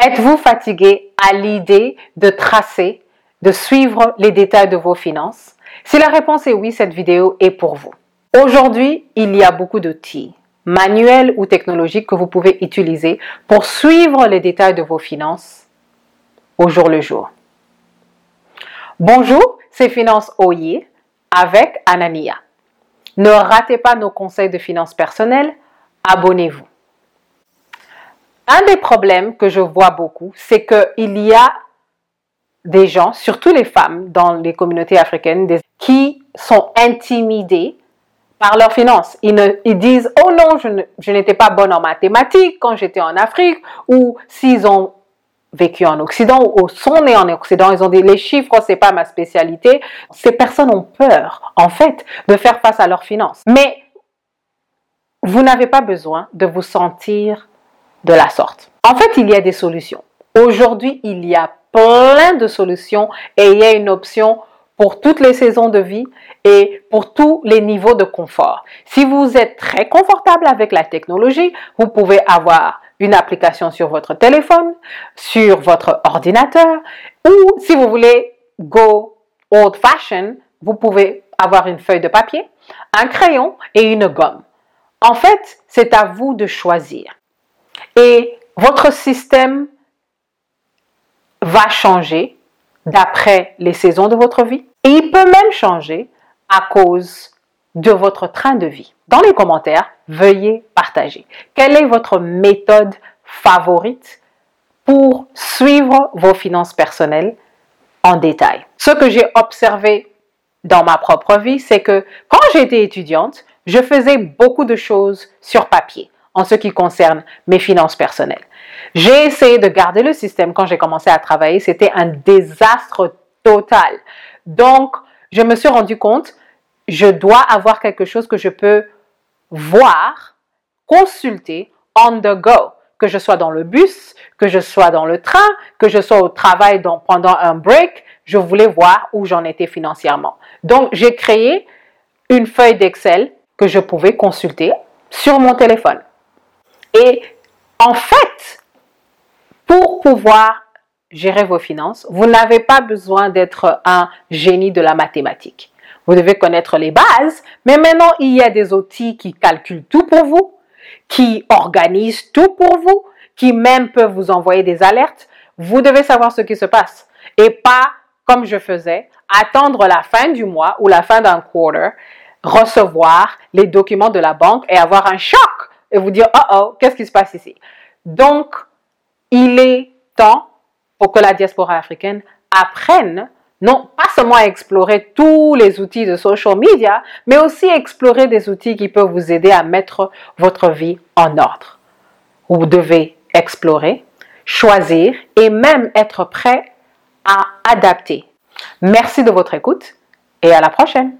Êtes-vous fatigué à l'idée de tracer, de suivre les détails de vos finances? Si la réponse est oui, cette vidéo est pour vous. Aujourd'hui, il y a beaucoup d'outils, manuels ou technologiques que vous pouvez utiliser pour suivre les détails de vos finances au jour le jour. Bonjour, c'est Finance Oye avec Anania. Ne ratez pas nos conseils de finances personnelles, abonnez-vous. Un des problèmes que je vois beaucoup, c'est qu'il y a des gens, surtout les femmes dans les communautés africaines, qui sont intimidées par leurs finances. Ils, disent, oh non, je n'étais pas bonne en mathématiques quand j'étais en Afrique, ou s'ils ont vécu en Occident ou sont nés en Occident, ils ont dit les chiffres, c'est pas ma spécialité. Ces personnes ont peur, en fait, de faire face à leurs finances. Mais vous n'avez pas besoin de vous sentir de la sorte. En fait, il y a des solutions. Aujourd'hui, il y a plein de solutions et il y a une option pour toutes les saisons de vie et pour tous les niveaux de confort. Si vous êtes très confortable avec la technologie, vous pouvez avoir une application sur votre téléphone, sur votre ordinateur, ou si vous voulez go old fashion, vous pouvez avoir une feuille de papier, un crayon et une gomme. En fait, c'est à vous de choisir. Et votre système va changer d'après les saisons de votre vie. Et il peut même changer à cause de votre train de vie. Dans les commentaires, veuillez partager. Quelle est votre méthode favorite pour suivre vos finances personnelles en détail? Ce que j'ai observé dans ma propre vie, c'est que quand j'étais étudiante, je faisais beaucoup de choses sur papier en ce qui concerne mes finances personnelles. J'ai essayé de garder le système quand j'ai commencé à travailler. C'était un désastre total. Donc, je me suis rendu compte, je dois avoir quelque chose que je peux voir, consulter on the go. Que je sois dans le bus, que je sois dans le train, que je sois au travail pendant un break, je voulais voir où j'en étais financièrement. Donc, j'ai créé une feuille d'Excel que je pouvais consulter sur mon téléphone. Et en fait, pour pouvoir gérer vos finances, vous n'avez pas besoin d'être un génie de la mathématique. Vous devez connaître les bases, mais maintenant, il y a des outils qui calculent tout pour vous, qui organisent tout pour vous, qui même peuvent vous envoyer des alertes. Vous devez savoir ce qui se passe et pas, comme je faisais, attendre la fin du mois ou la fin d'un quarter, recevoir les documents de la banque et avoir un choc et vous dire, oh oh, qu'est-ce qui se passe ici? Donc, il est temps pour que la diaspora africaine apprenne non pas seulement à explorer tous les outils de social media, mais aussi explorer des outils qui peuvent vous aider à mettre votre vie en ordre. Vous devez explorer, choisir et même être prêt à adapter. Merci de votre écoute et à la prochaine.